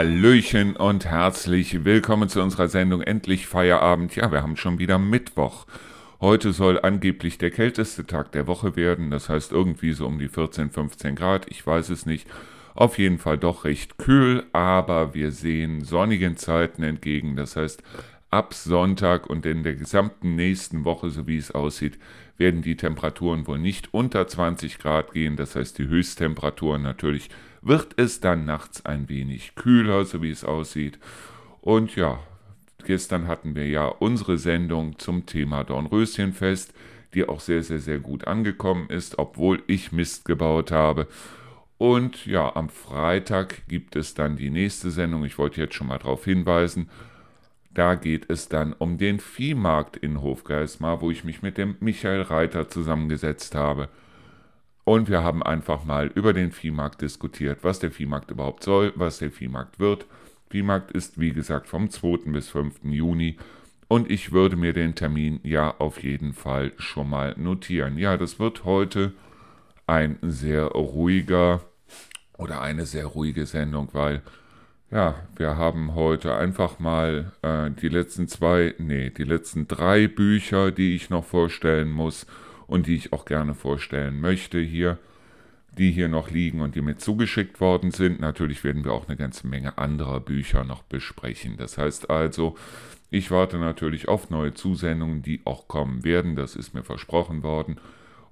Hallöchen und herzlich willkommen zu unserer Sendung Endlich Feierabend. Ja, wir haben schon wieder Mittwoch. Heute soll angeblich der kälteste Tag der Woche werden, das heißt irgendwie so um die 14, 15 Grad, ich weiß es nicht. Auf jeden Fall doch recht kühl, aber wir sehen sonnigen Zeiten entgegen, das heißt ab Sonntag und in der gesamten nächsten Woche, so wie es aussieht, werden die Temperaturen wohl nicht unter 20 Grad gehen, das heißt die Höchsttemperaturen natürlich wird es dann nachts ein wenig kühler, so wie es aussieht. Und ja, Gestern hatten wir ja unsere Sendung zum Thema Dornröschenfest, die auch sehr, sehr, sehr gut angekommen ist, obwohl ich Mist gebaut habe. Und ja, am Freitag gibt es dann die nächste Sendung. Ich wollte jetzt schon mal darauf hinweisen. Da geht es dann um den Viehmarkt in Hofgeismar, wo ich mich mit dem Michael Reiter zusammengesetzt habe. Und wir haben einfach mal über den Viehmarkt diskutiert, was der Viehmarkt überhaupt soll, was der Viehmarkt wird Viehmarkt ist wie gesagt vom 2. bis 5. Juni und ich würde mir den Termin ja auf jeden Fall schon mal notieren. Ja, das wird heute ein sehr ruhiger oder eine sehr ruhige Sendung, weil ja, wir haben heute einfach mal äh, die letzten zwei, nee, die letzten drei Bücher, die ich noch vorstellen muss und die ich auch gerne vorstellen möchte hier die hier noch liegen und die mir zugeschickt worden sind. Natürlich werden wir auch eine ganze Menge anderer Bücher noch besprechen. Das heißt also, ich warte natürlich auf neue Zusendungen, die auch kommen werden. Das ist mir versprochen worden.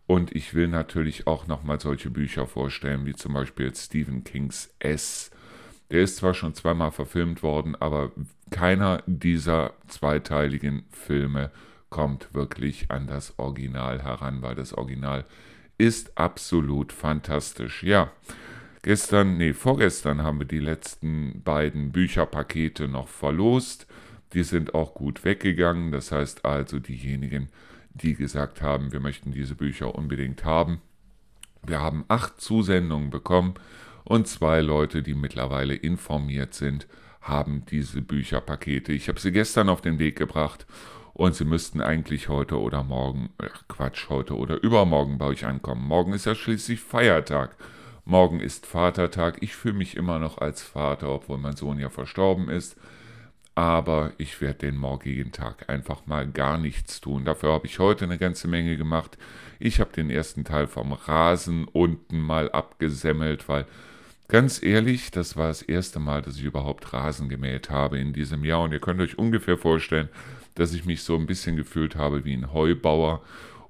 Und ich will natürlich auch nochmal solche Bücher vorstellen, wie zum Beispiel Stephen Kings S. Der ist zwar schon zweimal verfilmt worden, aber keiner dieser zweiteiligen Filme kommt wirklich an das Original heran, weil das Original ist absolut fantastisch. Ja, gestern, nee, vorgestern haben wir die letzten beiden Bücherpakete noch verlost. Die sind auch gut weggegangen. Das heißt also, diejenigen, die gesagt haben, wir möchten diese Bücher unbedingt haben. Wir haben acht Zusendungen bekommen und zwei Leute, die mittlerweile informiert sind, haben diese Bücherpakete. Ich habe sie gestern auf den Weg gebracht und sie müssten eigentlich heute oder morgen, ach Quatsch, heute oder übermorgen bei euch ankommen. Morgen ist ja schließlich Feiertag. Morgen ist Vatertag. Ich fühle mich immer noch als Vater, obwohl mein Sohn ja verstorben ist. Aber ich werde den morgigen Tag einfach mal gar nichts tun. Dafür habe ich heute eine ganze Menge gemacht. Ich habe den ersten Teil vom Rasen unten mal abgesemmelt, weil Ganz ehrlich, das war das erste Mal, dass ich überhaupt Rasen gemäht habe in diesem Jahr. Und ihr könnt euch ungefähr vorstellen, dass ich mich so ein bisschen gefühlt habe wie ein Heubauer.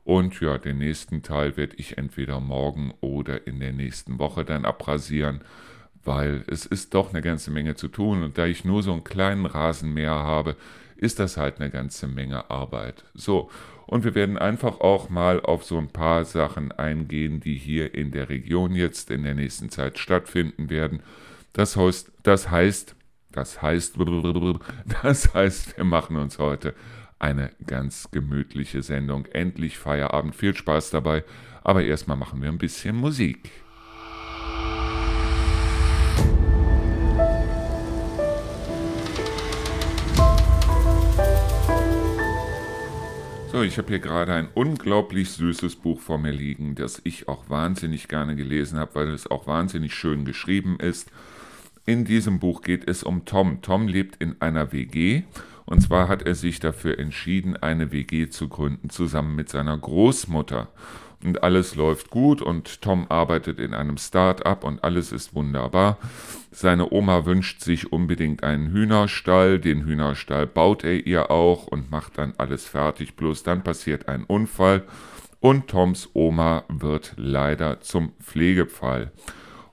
Und ja, den nächsten Teil werde ich entweder morgen oder in der nächsten Woche dann abrasieren, weil es ist doch eine ganze Menge zu tun. Und da ich nur so einen kleinen Rasenmäher habe, ist das halt eine ganze Menge Arbeit. So, und wir werden einfach auch mal auf so ein paar Sachen eingehen, die hier in der Region jetzt in der nächsten Zeit stattfinden werden. Das heißt, das heißt das heißt, das heißt, wir machen uns heute eine ganz gemütliche Sendung. Endlich Feierabend. Viel Spaß dabei. Aber erstmal machen wir ein bisschen Musik. So, ich habe hier gerade ein unglaublich süßes Buch vor mir liegen, das ich auch wahnsinnig gerne gelesen habe, weil es auch wahnsinnig schön geschrieben ist. In diesem Buch geht es um Tom. Tom lebt in einer WG und zwar hat er sich dafür entschieden, eine WG zu gründen, zusammen mit seiner Großmutter. Und alles läuft gut und Tom arbeitet in einem Start-up und alles ist wunderbar. Seine Oma wünscht sich unbedingt einen Hühnerstall. Den Hühnerstall baut er ihr auch und macht dann alles fertig. Bloß dann passiert ein Unfall und Toms Oma wird leider zum Pflegefall.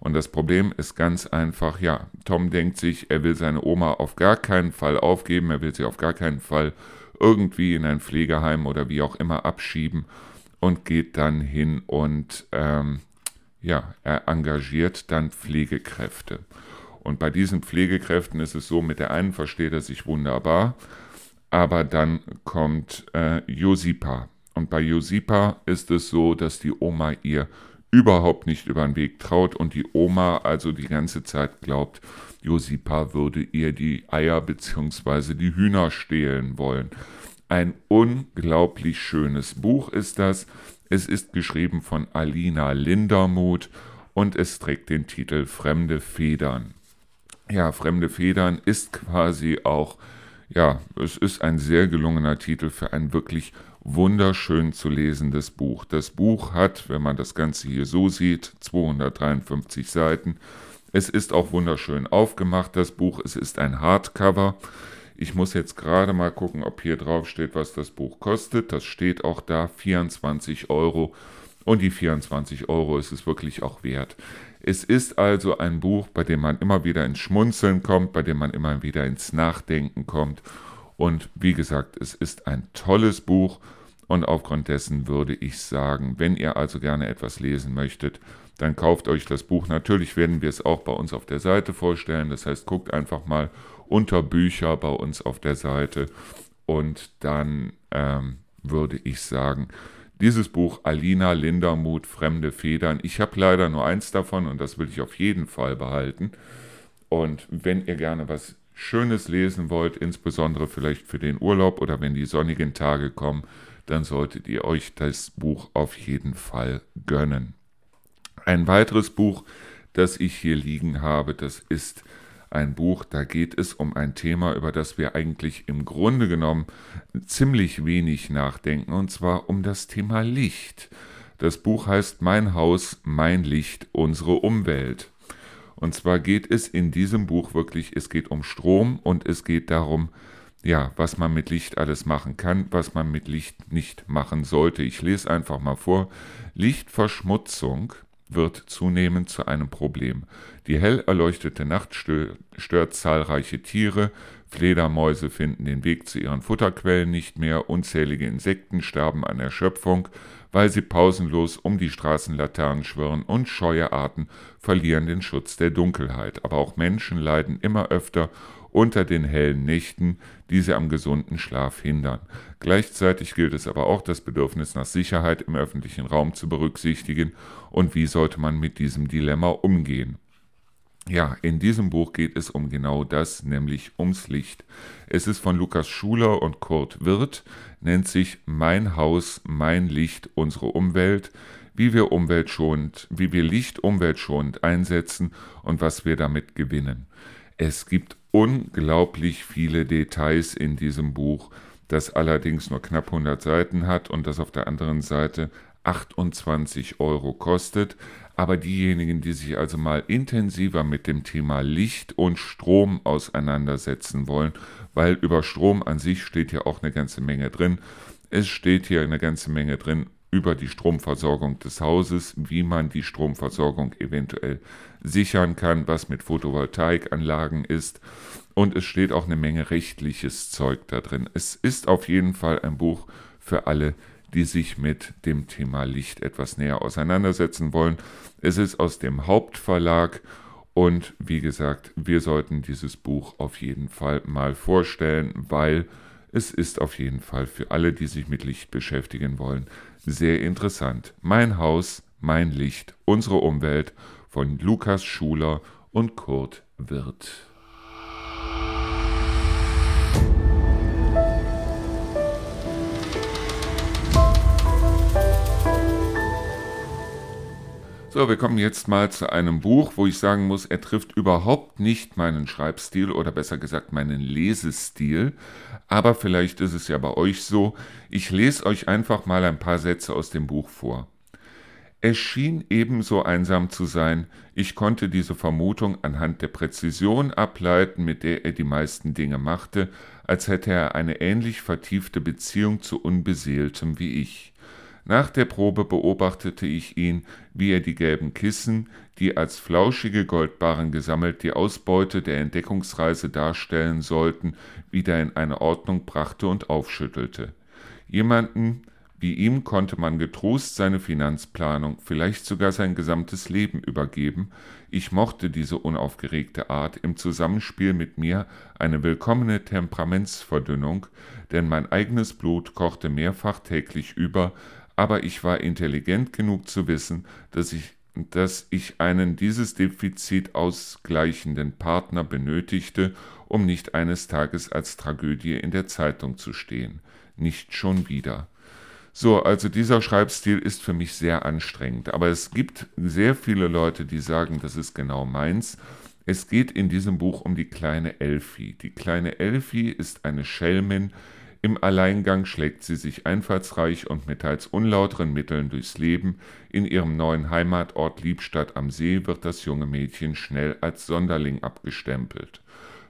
Und das Problem ist ganz einfach, ja, Tom denkt sich, er will seine Oma auf gar keinen Fall aufgeben, er will sie auf gar keinen Fall irgendwie in ein Pflegeheim oder wie auch immer abschieben und geht dann hin und ähm, ja, er engagiert dann Pflegekräfte. Und bei diesen Pflegekräften ist es so, mit der einen versteht er sich wunderbar, aber dann kommt äh, Josipa. Und bei Josipa ist es so, dass die Oma ihr überhaupt nicht über den Weg traut und die Oma also die ganze Zeit glaubt, Josipa würde ihr die Eier bzw. die Hühner stehlen wollen. Ein unglaublich schönes Buch ist das. Es ist geschrieben von Alina Lindermuth und es trägt den Titel Fremde Federn. ja, Fremde Federn ist quasi auch, ja, es ist ein sehr gelungener Titel für ein wirklich wunderschön zu lesendes Buch. Das Buch hat, wenn man das Ganze hier so sieht, 253 Seiten. Es ist auch wunderschön aufgemacht, das Buch. Es ist ein Hardcover. Ich muss jetzt gerade mal gucken, ob hier drauf steht, was das Buch kostet. Das steht auch da, 24 Euro. Und die 24 Euro ist es wirklich auch wert. Es ist also ein Buch, bei dem man immer wieder ins Schmunzeln kommt, bei dem man immer wieder ins Nachdenken kommt. Und wie gesagt, es ist ein tolles Buch und aufgrund dessen würde ich sagen, wenn ihr also gerne etwas lesen möchtet, dann kauft euch das Buch. Natürlich werden wir es auch bei uns auf der Seite vorstellen. Das heißt, guckt einfach mal unter Bücher bei uns auf der Seite und dann ähm, würde ich sagen, dieses Buch Alina Lindermuth, Fremde Federn. Ich habe leider nur eins davon und das will ich auf jeden Fall behalten. Und wenn ihr gerne was Schönes lesen wollt, insbesondere vielleicht für den Urlaub oder wenn die sonnigen Tage kommen, dann solltet ihr euch das Buch auf jeden Fall gönnen. Ein weiteres Buch, das ich hier liegen habe, das ist ein Buch, da geht es um ein Thema, über das wir eigentlich im Grunde genommen ziemlich wenig nachdenken, und zwar um das Thema Licht. Das Buch heißt Mein Haus, mein Licht, unsere Umwelt. Und zwar geht es in diesem Buch wirklich, es geht um Strom und es geht darum, ja, was man mit Licht alles machen kann, was man mit Licht nicht machen sollte. Ich lese einfach mal vor. Lichtverschmutzung wird zunehmend zu einem Problem. Die hell erleuchtete Nacht stört zahlreiche Tiere, Fledermäuse finden den Weg zu ihren Futterquellen nicht mehr, unzählige Insekten sterben an Erschöpfung, weil sie pausenlos um die Straßenlaternen schwirren und scheue Arten verlieren den Schutz der Dunkelheit. Aber auch Menschen leiden immer öfter unter den hellen Nächten, die sie am gesunden Schlaf hindern. Gleichzeitig gilt es aber auch, das Bedürfnis nach Sicherheit im öffentlichen Raum zu berücksichtigen und wie sollte man mit diesem Dilemma umgehen. Ja, in diesem Buch geht es um genau das, nämlich ums Licht. Es ist von Lukas Schuler und Kurt Wirth, nennt sich Mein Haus, mein Licht, unsere Umwelt, wie wir umweltschonend, wie wir Licht umweltschonend einsetzen und was wir damit gewinnen. Es gibt unglaublich viele Details in diesem Buch, das allerdings nur knapp 100 Seiten hat und das auf der anderen Seite 28 Euro kostet. Aber diejenigen, die sich also mal intensiver mit dem Thema Licht und Strom auseinandersetzen wollen, weil über Strom an sich steht ja auch eine ganze Menge drin. Es steht hier eine ganze Menge drin über die Stromversorgung des Hauses, wie man die Stromversorgung eventuell sichern kann, was mit Photovoltaikanlagen ist. Und es steht auch eine Menge rechtliches Zeug da drin. Es ist auf jeden Fall ein Buch für alle, die sich mit dem Thema Licht etwas näher auseinandersetzen wollen. Es ist aus dem Hauptverlag und wie gesagt, wir sollten dieses Buch auf jeden Fall mal vorstellen, weil es ist auf jeden Fall für alle, die sich mit Licht beschäftigen wollen, sehr interessant. Mein Haus, mein Licht, unsere Umwelt von Lukas Schuler und Kurt Wirth. So, wir kommen jetzt mal zu einem Buch, wo ich sagen muss, er trifft überhaupt nicht meinen Schreibstil oder besser gesagt meinen Lesestil. Aber vielleicht ist es ja bei euch so. Ich lese euch einfach mal ein paar Sätze aus dem Buch vor. Es schien ebenso einsam zu sein, ich konnte diese Vermutung anhand der Präzision ableiten, mit der er die meisten Dinge machte, als hätte er eine ähnlich vertiefte Beziehung zu Unbeseeltem wie ich. Nach der Probe beobachtete ich ihn, wie er die gelben Kissen, die als flauschige Goldbarren gesammelt die Ausbeute der Entdeckungsreise darstellen sollten, wieder in eine Ordnung brachte und aufschüttelte. Jemanden wie ihm konnte man getrost seine Finanzplanung, vielleicht sogar sein gesamtes Leben übergeben. Ich mochte diese unaufgeregte Art, im Zusammenspiel mit mir eine willkommene Temperamentsverdünnung, denn mein eigenes Blut kochte mehrfach täglich über, aber ich war intelligent genug zu wissen, dass ich, dass ich einen dieses Defizit ausgleichenden Partner benötigte, um nicht eines Tages als Tragödie in der Zeitung zu stehen. Nicht schon wieder. So, also dieser Schreibstil ist für mich sehr anstrengend, aber es gibt sehr viele Leute, die sagen, das ist genau meins. Es geht in diesem Buch um die kleine Elfie. Die kleine Elfie ist eine Schelmin. Im Alleingang schlägt sie sich einfallsreich und mit teils unlauteren Mitteln durchs Leben. In ihrem neuen Heimatort Liebstadt am See wird das junge Mädchen schnell als Sonderling abgestempelt.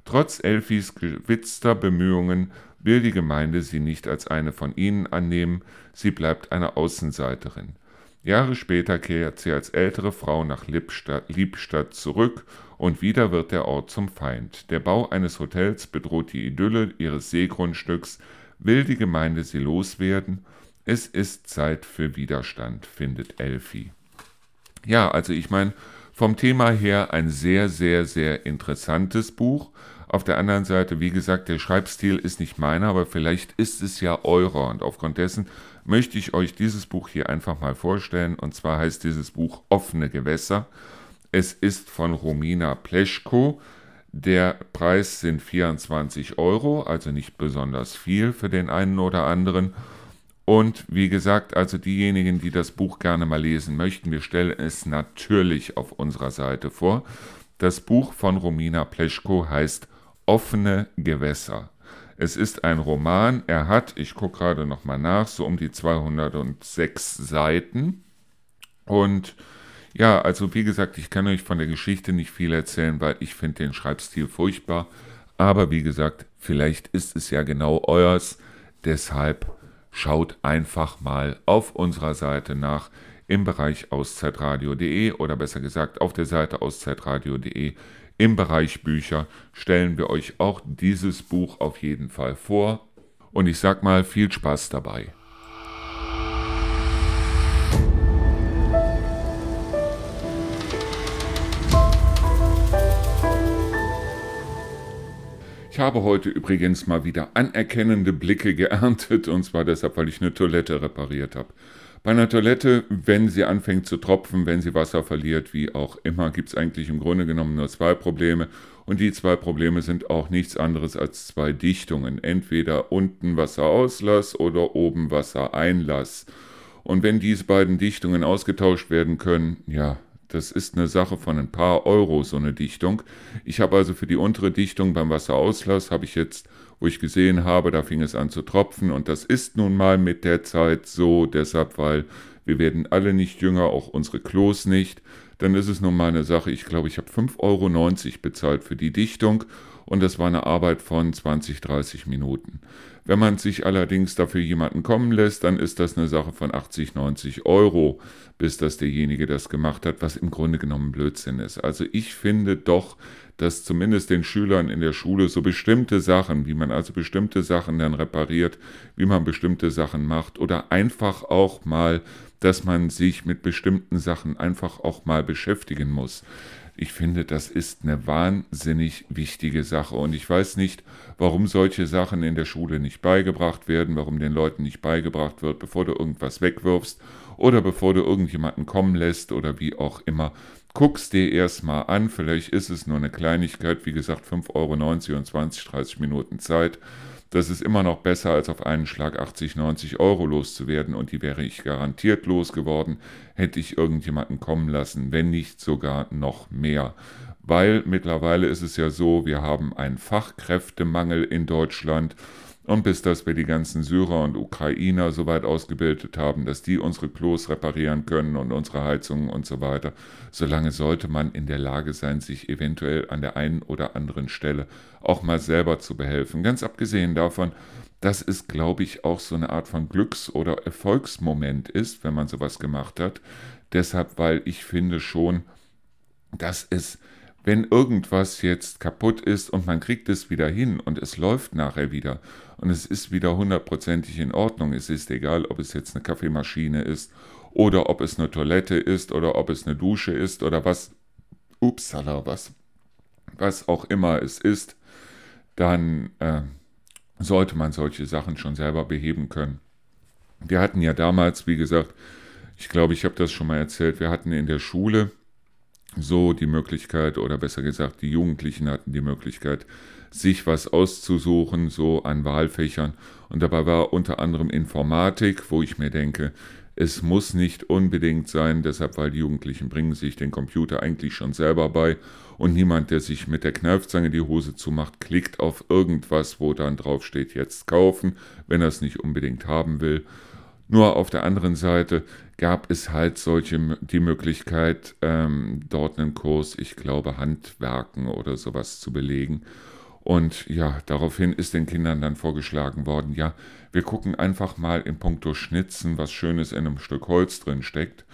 Trotz Elfis gewitzter Bemühungen will die Gemeinde sie nicht als eine von ihnen annehmen, sie bleibt eine Außenseiterin. Jahre später kehrt sie als ältere Frau nach Liebstadt, Liebstadt zurück und wieder wird der Ort zum Feind. Der Bau eines Hotels bedroht die Idylle ihres Seegrundstücks, will die Gemeinde sie loswerden. Es ist Zeit für Widerstand, findet Elfi. Ja, also ich meine, vom Thema her ein sehr, sehr, sehr interessantes Buch. Auf der anderen Seite, wie gesagt, der Schreibstil ist nicht meiner, aber vielleicht ist es ja eurer. Und aufgrund dessen möchte ich euch dieses Buch hier einfach mal vorstellen. Und zwar heißt dieses Buch Offene Gewässer. Es ist von Romina Pleschko. Der Preis sind 24 Euro, also nicht besonders viel für den einen oder anderen. Und wie gesagt, also diejenigen, die das Buch gerne mal lesen möchten, wir stellen es natürlich auf unserer Seite vor. Das Buch von Romina Pleschko heißt Offene Gewässer. Es ist ein Roman, er hat, ich gucke gerade nochmal nach, so um die 206 Seiten. Und ja, also wie gesagt, ich kann euch von der Geschichte nicht viel erzählen, weil ich finde den Schreibstil furchtbar. Aber wie gesagt, vielleicht ist es ja genau euers. Deshalb schaut einfach mal auf unserer Seite nach im Bereich auszeitradio.de oder besser gesagt auf der Seite auszeitradio.de im Bereich Bücher stellen wir euch auch dieses Buch auf jeden Fall vor. Und ich sag mal, viel Spaß dabei. Ich habe heute übrigens mal wieder anerkennende Blicke geerntet, und zwar deshalb, weil ich eine Toilette repariert habe. Bei einer Toilette, wenn sie anfängt zu tropfen, wenn sie Wasser verliert, wie auch immer, gibt es eigentlich im Grunde genommen nur zwei Probleme. Und die zwei Probleme sind auch nichts anderes als zwei Dichtungen. Entweder unten Wasserauslass oder oben Wassereinlass. Und wenn diese beiden Dichtungen ausgetauscht werden können, ja, das ist eine Sache von ein paar Euro, so eine Dichtung. Ich habe also für die untere Dichtung beim Wasserauslass, habe ich jetzt wo ich gesehen habe, da fing es an zu tropfen. Und das ist nun mal mit der Zeit so, deshalb, weil wir werden alle nicht jünger, auch unsere Klos nicht. Dann ist es nun mal eine Sache, ich glaube, ich habe 5,90 Euro bezahlt für die Dichtung und das war eine Arbeit von 20, 30 Minuten. Wenn man sich allerdings dafür jemanden kommen lässt, dann ist das eine Sache von 80, 90 Euro, bis dass derjenige das gemacht hat, was im Grunde genommen Blödsinn ist. Also ich finde doch, dass zumindest den Schülern in der Schule so bestimmte Sachen, wie man also bestimmte Sachen dann repariert, wie man bestimmte Sachen macht oder einfach auch mal, dass man sich mit bestimmten Sachen einfach auch mal beschäftigen muss. Ich finde, das ist eine wahnsinnig wichtige Sache. Und ich weiß nicht, warum solche Sachen in der Schule nicht beigebracht werden, warum den Leuten nicht beigebracht wird, bevor du irgendwas wegwirfst oder bevor du irgendjemanden kommen lässt oder wie auch immer, guck's dir erstmal an, vielleicht ist es nur eine Kleinigkeit, wie gesagt 5,90 Euro und 20, 30 Minuten Zeit. Das ist immer noch besser, als auf einen Schlag 80, 90 Euro loszuwerden und die wäre ich garantiert losgeworden, hätte ich irgendjemanden kommen lassen, wenn nicht sogar noch mehr. Weil mittlerweile ist es ja so, wir haben einen Fachkräftemangel in Deutschland und bis dass wir die ganzen Syrer und Ukrainer so weit ausgebildet haben, dass die unsere Klos reparieren können und unsere Heizungen und so weiter, solange sollte man in der Lage sein, sich eventuell an der einen oder anderen Stelle auch mal selber zu behelfen. Ganz abgesehen davon, dass es, glaube ich, auch so eine Art von Glücks- oder Erfolgsmoment ist, wenn man sowas gemacht hat. Deshalb, weil ich finde schon, dass es wenn irgendwas jetzt kaputt ist und man kriegt es wieder hin und es läuft nachher wieder und es ist wieder hundertprozentig in Ordnung, es ist egal, ob es jetzt eine Kaffeemaschine ist oder ob es eine Toilette ist oder ob es eine Dusche ist oder was, upsala, was, was auch immer es ist, dann äh, sollte man solche Sachen schon selber beheben können. Wir hatten ja damals, wie gesagt, ich glaube, ich habe das schon mal erzählt, wir hatten in der Schule, so die Möglichkeit, oder besser gesagt, die Jugendlichen hatten die Möglichkeit, sich was auszusuchen, so an Wahlfächern. Und dabei war unter anderem Informatik, wo ich mir denke, Es muss nicht unbedingt sein, deshalb, weil die Jugendlichen bringen sich den Computer eigentlich schon selber bei und niemand, der sich mit der Kneifzange die Hose zumacht, klickt auf irgendwas, wo dann drauf steht, jetzt kaufen, wenn er es nicht unbedingt haben will. Nur auf der anderen Seite gab es halt solche die Möglichkeit, ähm, dort einen Kurs, ich glaube, Handwerken oder sowas zu belegen. Und ja, daraufhin ist den Kindern dann vorgeschlagen worden, ja, wir gucken einfach mal in puncto Schnitzen, was Schönes in einem Stück Holz drin steckt.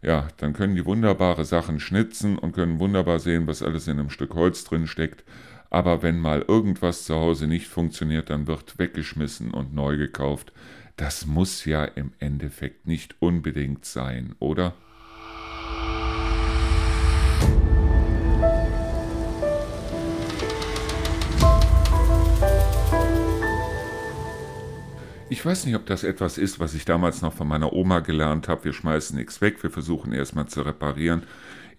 Ja, dann können die wunderbare Sachen schnitzen und können wunderbar sehen, was alles in einem Stück Holz drin steckt. Aber wenn mal irgendwas zu Hause nicht funktioniert, dann wird weggeschmissen und neu gekauft. Das muss ja im Endeffekt nicht unbedingt sein, oder? Ich weiß nicht, ob das etwas ist, was ich damals noch von meiner Oma gelernt habe. Wir schmeißen nichts weg, wir versuchen erstmal zu reparieren.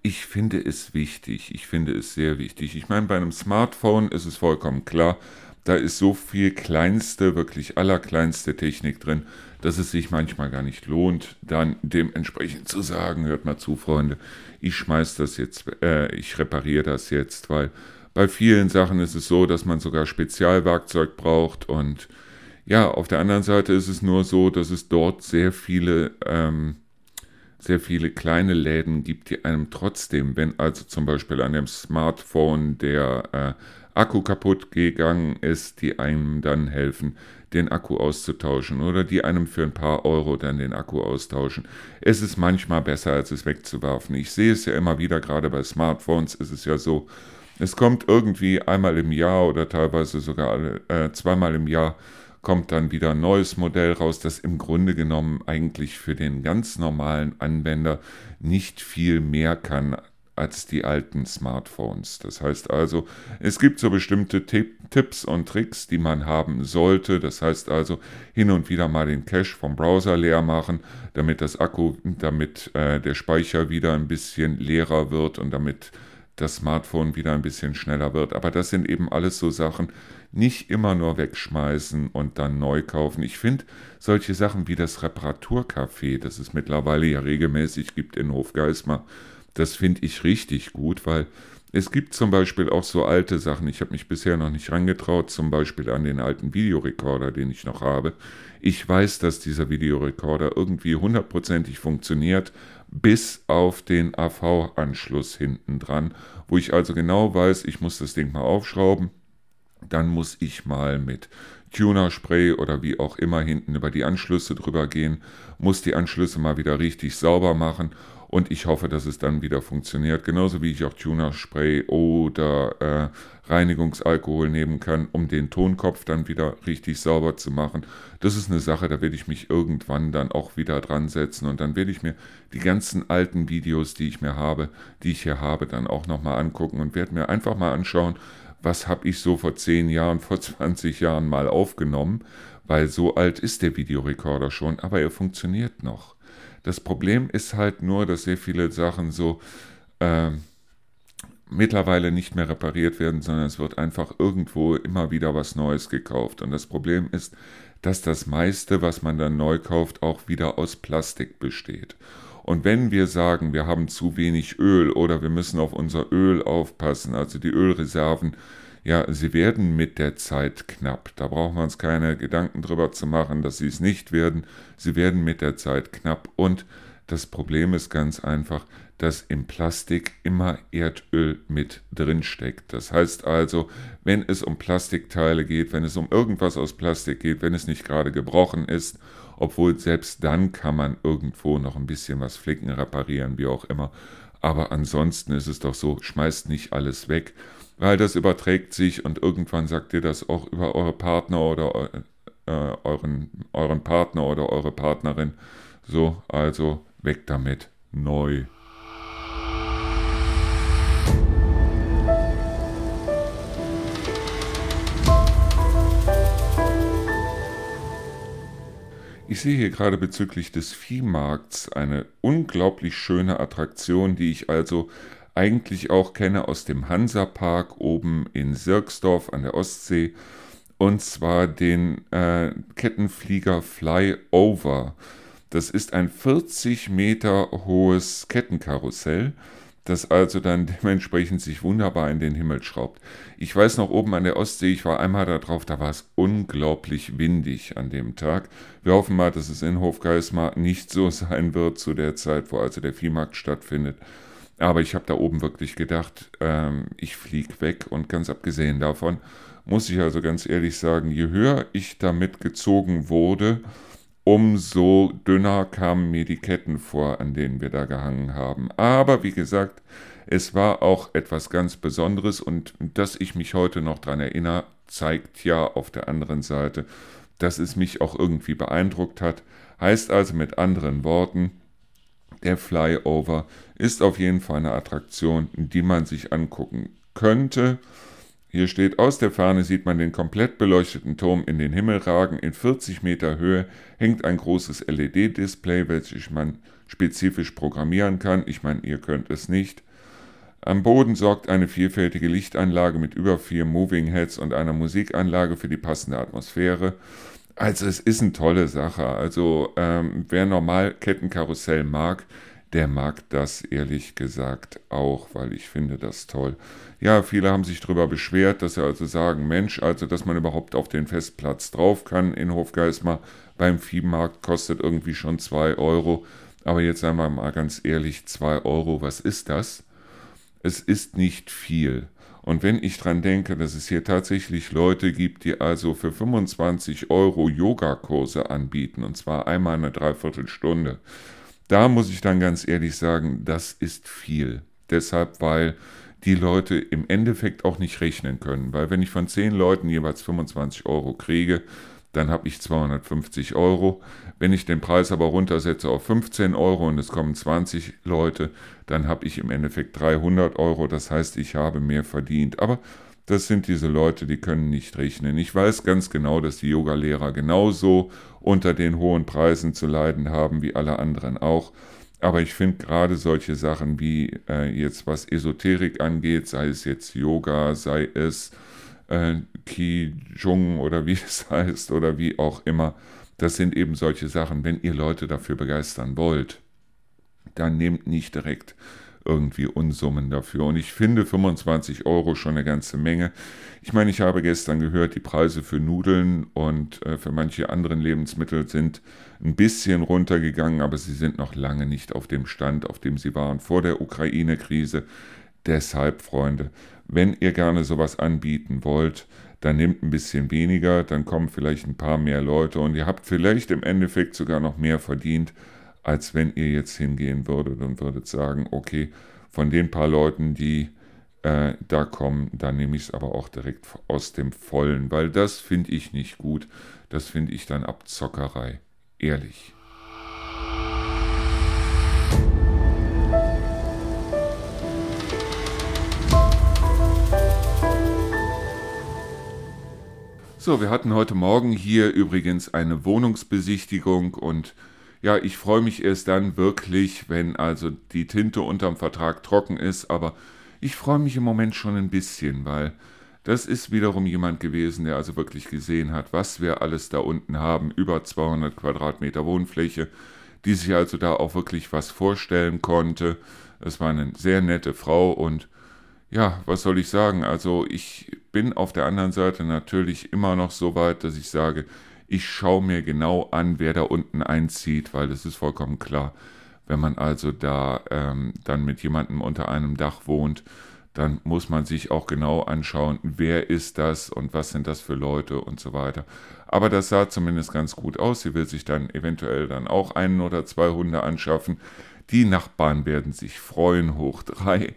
Ich finde es wichtig, ich finde es sehr wichtig. Ich meine, bei einem Smartphone ist es vollkommen klar, da ist so viel kleinste, wirklich allerkleinste Technik drin, dass es sich manchmal gar nicht lohnt, dann dementsprechend zu sagen, hört mal zu, Freunde, ich schmeiß das jetzt, äh, ich repariere das jetzt, weil bei vielen Sachen ist es so, dass man sogar Spezialwerkzeug braucht und ja, auf der anderen Seite ist es nur so, dass es dort sehr viele, ähm, sehr viele kleine Läden gibt, die einem trotzdem, wenn also zum Beispiel an dem Smartphone der äh, Akku kaputt gegangen ist, die einem dann helfen, den Akku auszutauschen oder die einem für ein paar Euro dann den Akku austauschen. Es ist manchmal besser, als es wegzuwerfen. Ich sehe es ja immer wieder, gerade bei Smartphones ist es ja so, es kommt irgendwie einmal im Jahr oder teilweise sogar äh, zweimal im Jahr kommt dann wieder ein neues Modell raus, das im Grunde genommen eigentlich für den ganz normalen Anwender nicht viel mehr kann als die alten Smartphones. Das heißt also, es gibt so bestimmte Tipps und Tricks, die man haben sollte. Das heißt also, hin und wieder mal den Cache vom Browser leer machen, damit das Akku, damit äh, der Speicher wieder ein bisschen leerer wird und damit das Smartphone wieder ein bisschen schneller wird. Aber das sind eben alles so Sachen, nicht immer nur wegschmeißen und dann neu kaufen. Ich finde solche Sachen wie das Reparaturcafé, das es mittlerweile ja regelmäßig gibt in Hofgeismar, das finde ich richtig gut, weil es gibt zum Beispiel auch so alte Sachen. Ich habe mich bisher noch nicht rangetraut, zum Beispiel an den alten Videorekorder, den ich noch habe. Ich weiß, dass dieser Videorekorder irgendwie hundertprozentig funktioniert, bis auf den AV-Anschluss hinten dran, wo ich also genau weiß, ich muss das Ding mal aufschrauben, dann muss ich mal mit Tuner-Spray oder wie auch immer hinten über die Anschlüsse drüber gehen, muss die Anschlüsse mal wieder richtig sauber machen und ich hoffe, dass es dann wieder funktioniert. Genauso wie ich auch Tuner-Spray oder äh, Reinigungsalkohol nehmen kann, um den Tonkopf dann wieder richtig sauber zu machen. Das ist eine Sache, da werde ich mich irgendwann dann auch wieder dran setzen und dann werde ich mir die ganzen alten Videos, die ich mir habe, die ich hier habe, dann auch nochmal angucken und werde mir einfach mal anschauen, was habe ich so vor 10 Jahren, vor 20 Jahren mal aufgenommen, weil so alt ist der Videorekorder schon, aber er funktioniert noch. Das Problem ist halt nur, dass sehr viele Sachen so äh, mittlerweile nicht mehr repariert werden, sondern es wird einfach irgendwo immer wieder was Neues gekauft. Und das Problem ist, dass das meiste, was man dann neu kauft, auch wieder aus Plastik besteht. Und wenn wir sagen, wir haben zu wenig Öl oder wir müssen auf unser Öl aufpassen, also die Ölreserven, ja, sie werden mit der Zeit knapp. Da brauchen wir uns keine Gedanken drüber zu machen, dass sie es nicht werden. Sie werden mit der Zeit knapp. Und das Problem ist ganz einfach, dass im Plastik immer Erdöl mit drin steckt. Das heißt also, wenn es um Plastikteile geht, wenn es um irgendwas aus Plastik geht, wenn es nicht gerade gebrochen ist obwohl selbst dann kann man irgendwo noch ein bisschen was flicken, reparieren, wie auch immer. Aber ansonsten ist es doch so, schmeißt nicht alles weg, weil das überträgt sich und irgendwann sagt ihr das auch über eure Partner oder äh, euren, euren Partner oder eure Partnerin. So, also weg damit, neu. Ich sehe hier gerade bezüglich des Viehmarkts eine unglaublich schöne Attraktion, die ich also eigentlich auch kenne aus dem Hansapark oben in Sirksdorf an der Ostsee. Und zwar den äh, Kettenflieger Flyover. Das ist ein 40 Meter hohes Kettenkarussell, das also dann dementsprechend sich wunderbar in den Himmel schraubt. Ich weiß noch oben an der Ostsee, ich war einmal da drauf, da war es unglaublich windig an dem Tag. Wir hoffen mal, dass es in Hofgeismar nicht so sein wird zu der Zeit, wo also der Viehmarkt stattfindet. Aber ich habe da oben wirklich gedacht, ähm, ich fliege weg und ganz abgesehen davon muss ich also ganz ehrlich sagen, je höher ich damit gezogen wurde, umso dünner kamen mir die Ketten vor, an denen wir da gehangen haben. Aber wie gesagt, es war auch etwas ganz Besonderes und dass ich mich heute noch daran erinnere, zeigt ja auf der anderen Seite, dass es mich auch irgendwie beeindruckt hat. Heißt also mit anderen Worten, der Flyover ist auf jeden Fall eine Attraktion, die man sich angucken könnte. Hier steht, aus der Ferne sieht man den komplett beleuchteten Turm in den Himmel ragen. In 40 Meter Höhe hängt ein großes LED-Display, welches man spezifisch programmieren kann. Ich meine, ihr könnt es nicht. Am Boden sorgt eine vielfältige Lichtanlage mit über vier Moving Heads und einer Musikanlage für die passende Atmosphäre. Also es ist eine tolle Sache. Also ähm, wer normal Kettenkarussell mag, der mag das ehrlich gesagt auch, weil ich finde das toll. Ja, viele haben sich darüber beschwert, dass sie also sagen, Mensch, also dass man überhaupt auf den Festplatz drauf kann in Hofgeismar beim Viehmarkt kostet irgendwie schon 2 Euro. Aber jetzt sagen wir mal ganz ehrlich, 2 Euro, was ist das? Es ist nicht viel. Und wenn ich dran denke, dass es hier tatsächlich Leute gibt, die also für 25 Euro Yogakurse anbieten, und zwar einmal eine Dreiviertelstunde, da muss ich dann ganz ehrlich sagen, das ist viel. Deshalb, weil die Leute im Endeffekt auch nicht rechnen können. Weil wenn ich von 10 Leuten jeweils 25 Euro kriege, dann habe ich 250 Euro. Wenn ich den Preis aber runtersetze auf 15 Euro und es kommen 20 Leute, dann habe ich im Endeffekt 300 Euro. Das heißt, ich habe mehr verdient. Aber das sind diese Leute, die können nicht rechnen. Ich weiß ganz genau, dass die Yogalehrer genauso unter den hohen Preisen zu leiden haben wie alle anderen auch. Aber ich finde gerade solche Sachen wie äh, jetzt was Esoterik angeht, sei es jetzt Yoga, sei es äh, Qigong oder wie es heißt oder wie auch immer, das sind eben solche Sachen, wenn ihr Leute dafür begeistern wollt, dann nehmt nicht direkt irgendwie Unsummen dafür. Und ich finde 25 Euro schon eine ganze Menge. Ich meine, ich habe gestern gehört, die Preise für Nudeln und äh, für manche anderen Lebensmittel sind ein bisschen runtergegangen, aber sie sind noch lange nicht auf dem Stand, auf dem sie waren vor der Ukraine-Krise. Deshalb, Freunde, wenn ihr gerne sowas anbieten wollt, dann nehmt ein bisschen weniger, dann kommen vielleicht ein paar mehr Leute und ihr habt vielleicht im Endeffekt sogar noch mehr verdient, als wenn ihr jetzt hingehen würdet und würdet sagen, okay, von den paar Leuten, die äh, da kommen, da nehme ich es aber auch direkt aus dem Vollen, weil das finde ich nicht gut. Das finde ich dann Abzockerei. Ehrlich. So, wir hatten heute Morgen hier übrigens eine Wohnungsbesichtigung und ja, ich freue mich erst dann wirklich, wenn also die Tinte unterm Vertrag trocken ist, aber ich freue mich im Moment schon ein bisschen, weil das ist wiederum jemand gewesen, der also wirklich gesehen hat, was wir alles da unten haben, über 200 Quadratmeter Wohnfläche, die sich also da auch wirklich was vorstellen konnte. Es war eine sehr nette Frau und ja, was soll ich sagen? Also ich bin auf der anderen Seite natürlich immer noch so weit, dass ich sage, ich schaue mir genau an, wer da unten einzieht, weil das ist vollkommen klar. Wenn man also da ähm, dann mit jemandem unter einem Dach wohnt, dann muss man sich auch genau anschauen, wer ist das und was sind das für Leute und so weiter. Aber das sah zumindest ganz gut aus. Sie will sich dann eventuell dann auch einen oder zwei Hunde anschaffen. Die Nachbarn werden sich freuen, hoch drei.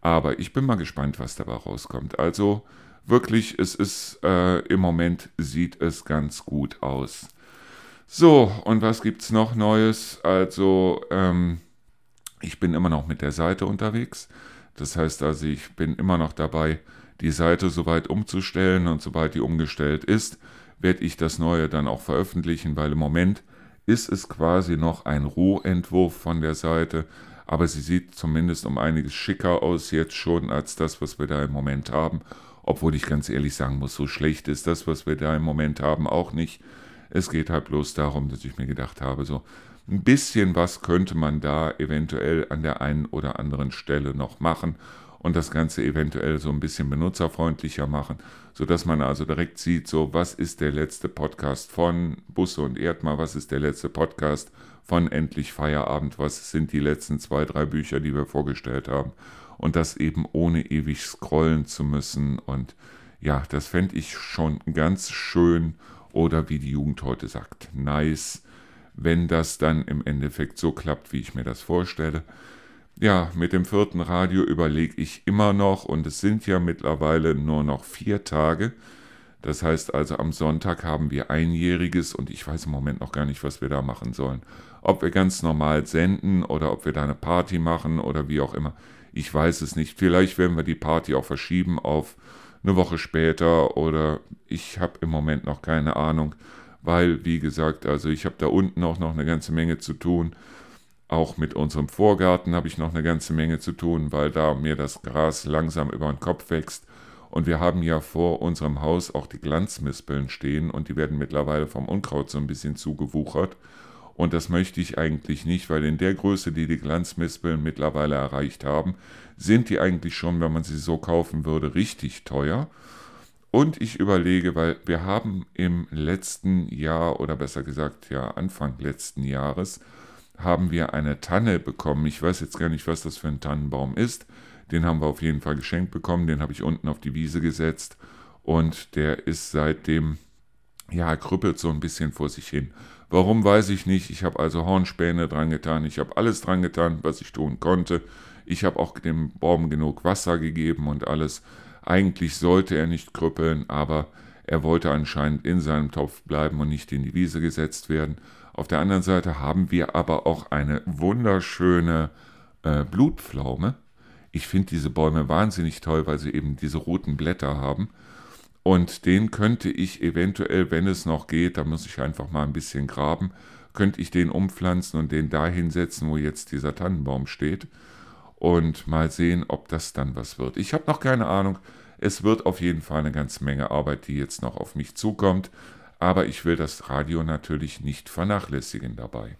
Aber ich bin mal gespannt, was dabei rauskommt. Also wirklich, es ist äh, im Moment sieht es ganz gut aus. So, und was gibt es noch Neues? Also, ähm, ich bin immer noch mit der Seite unterwegs. Das heißt also, ich bin immer noch dabei, die Seite soweit umzustellen und sobald die umgestellt ist, werde ich das Neue dann auch veröffentlichen, weil im Moment ist es quasi noch ein Rohentwurf von der Seite, aber sie sieht zumindest um einiges schicker aus jetzt schon als das, was wir da im Moment haben. Obwohl ich ganz ehrlich sagen muss, so schlecht ist das, was wir da im Moment haben, auch nicht. Es geht halt bloß darum, dass ich mir gedacht habe, so, ein bisschen was könnte man da eventuell an der einen oder anderen Stelle noch machen und das Ganze eventuell so ein bisschen benutzerfreundlicher machen, sodass man also direkt sieht, so was ist der letzte Podcast von Busse und Erdma, was ist der letzte Podcast von Endlich Feierabend, was sind die letzten zwei, drei Bücher, die wir vorgestellt haben. Und das eben ohne ewig scrollen zu müssen. Und ja, das fände ich schon ganz schön. Oder wie die Jugend heute sagt, nice, wenn das dann im Endeffekt so klappt, wie ich mir das vorstelle. Ja, mit dem vierten Radio überlege ich immer noch und es sind ja mittlerweile nur noch vier Tage. Das heißt also, am Sonntag haben wir einjähriges und ich weiß im Moment noch gar nicht, was wir da machen sollen. Ob wir ganz normal senden oder ob wir da eine Party machen oder wie auch immer. Ich weiß es nicht. Vielleicht werden wir die Party auch verschieben auf eine Woche später oder ich habe im Moment noch keine Ahnung, weil, wie gesagt, also ich habe da unten auch noch eine ganze Menge zu tun. Auch mit unserem Vorgarten habe ich noch eine ganze Menge zu tun, weil da mir das Gras langsam über den Kopf wächst. Und wir haben ja vor unserem Haus auch die Glanzmispeln stehen und die werden mittlerweile vom Unkraut so ein bisschen zugewuchert. Und das möchte ich eigentlich nicht, weil in der Größe, die die Glanzmispeln mittlerweile erreicht haben, sind die eigentlich schon, wenn man sie so kaufen würde, richtig teuer. Und ich überlege, weil wir haben im letzten Jahr oder besser gesagt ja Anfang letzten Jahres haben wir eine Tanne bekommen. Ich weiß jetzt gar nicht, was das für ein Tannenbaum ist. Den haben wir auf jeden Fall geschenkt bekommen. Den habe ich unten auf die Wiese gesetzt. Und der ist seitdem, ja, krüppelt so ein bisschen vor sich hin. Warum weiß ich nicht. Ich habe also Hornspäne dran getan. Ich habe alles dran getan, was ich tun konnte. Ich habe auch dem Baum genug Wasser gegeben und alles. Eigentlich sollte er nicht krüppeln, aber er wollte anscheinend in seinem Topf bleiben und nicht in die Wiese gesetzt werden. Auf der anderen Seite haben wir aber auch eine wunderschöne äh, Blutpflaume. Ich finde diese Bäume wahnsinnig toll, weil sie eben diese roten Blätter haben. Und den könnte ich eventuell, wenn es noch geht, da muss ich einfach mal ein bisschen graben, könnte ich den umpflanzen und den da hinsetzen, wo jetzt dieser Tannenbaum steht. Und mal sehen, ob das dann was wird. Ich habe noch keine Ahnung. Es wird auf jeden Fall eine ganze Menge Arbeit, die jetzt noch auf mich zukommt aber ich will das Radio natürlich nicht vernachlässigen dabei.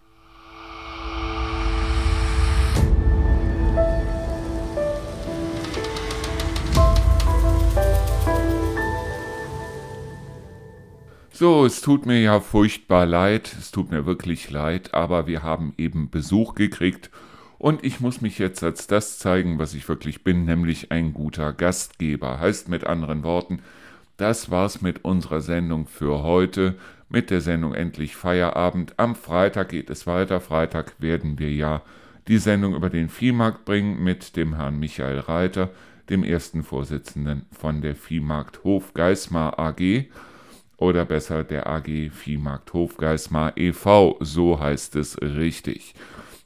So, es tut mir ja furchtbar leid, es tut mir wirklich leid, aber wir haben eben Besuch gekriegt und ich muss mich jetzt als das zeigen, was ich wirklich bin, nämlich ein guter Gastgeber. Heißt mit anderen Worten, das war's mit unserer Sendung für heute, mit der Sendung Endlich Feierabend. Am Freitag geht es weiter. Freitag werden wir ja die Sendung über den Viehmarkt bringen mit dem Herrn Michael Reiter, dem ersten Vorsitzenden von der Viehmarkt Hof Geismar AG oder besser der AG Viehmarkt Hof Geismar e.V., so heißt es richtig.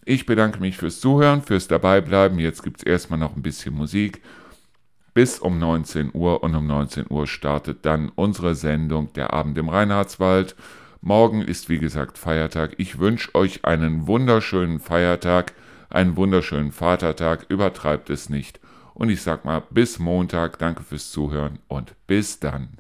Ich bedanke mich fürs Zuhören, fürs Dabeibleiben. Jetzt gibt es erstmal noch ein bisschen Musik bis um 19 Uhr und um 19 Uhr startet dann unsere Sendung Der Abend im Reinhardswald. Morgen ist wie gesagt Feiertag. Ich wünsche euch einen wunderschönen Feiertag, einen wunderschönen Vatertag. Übertreibt es nicht. Und ich sag mal bis Montag. Danke fürs Zuhören und bis dann.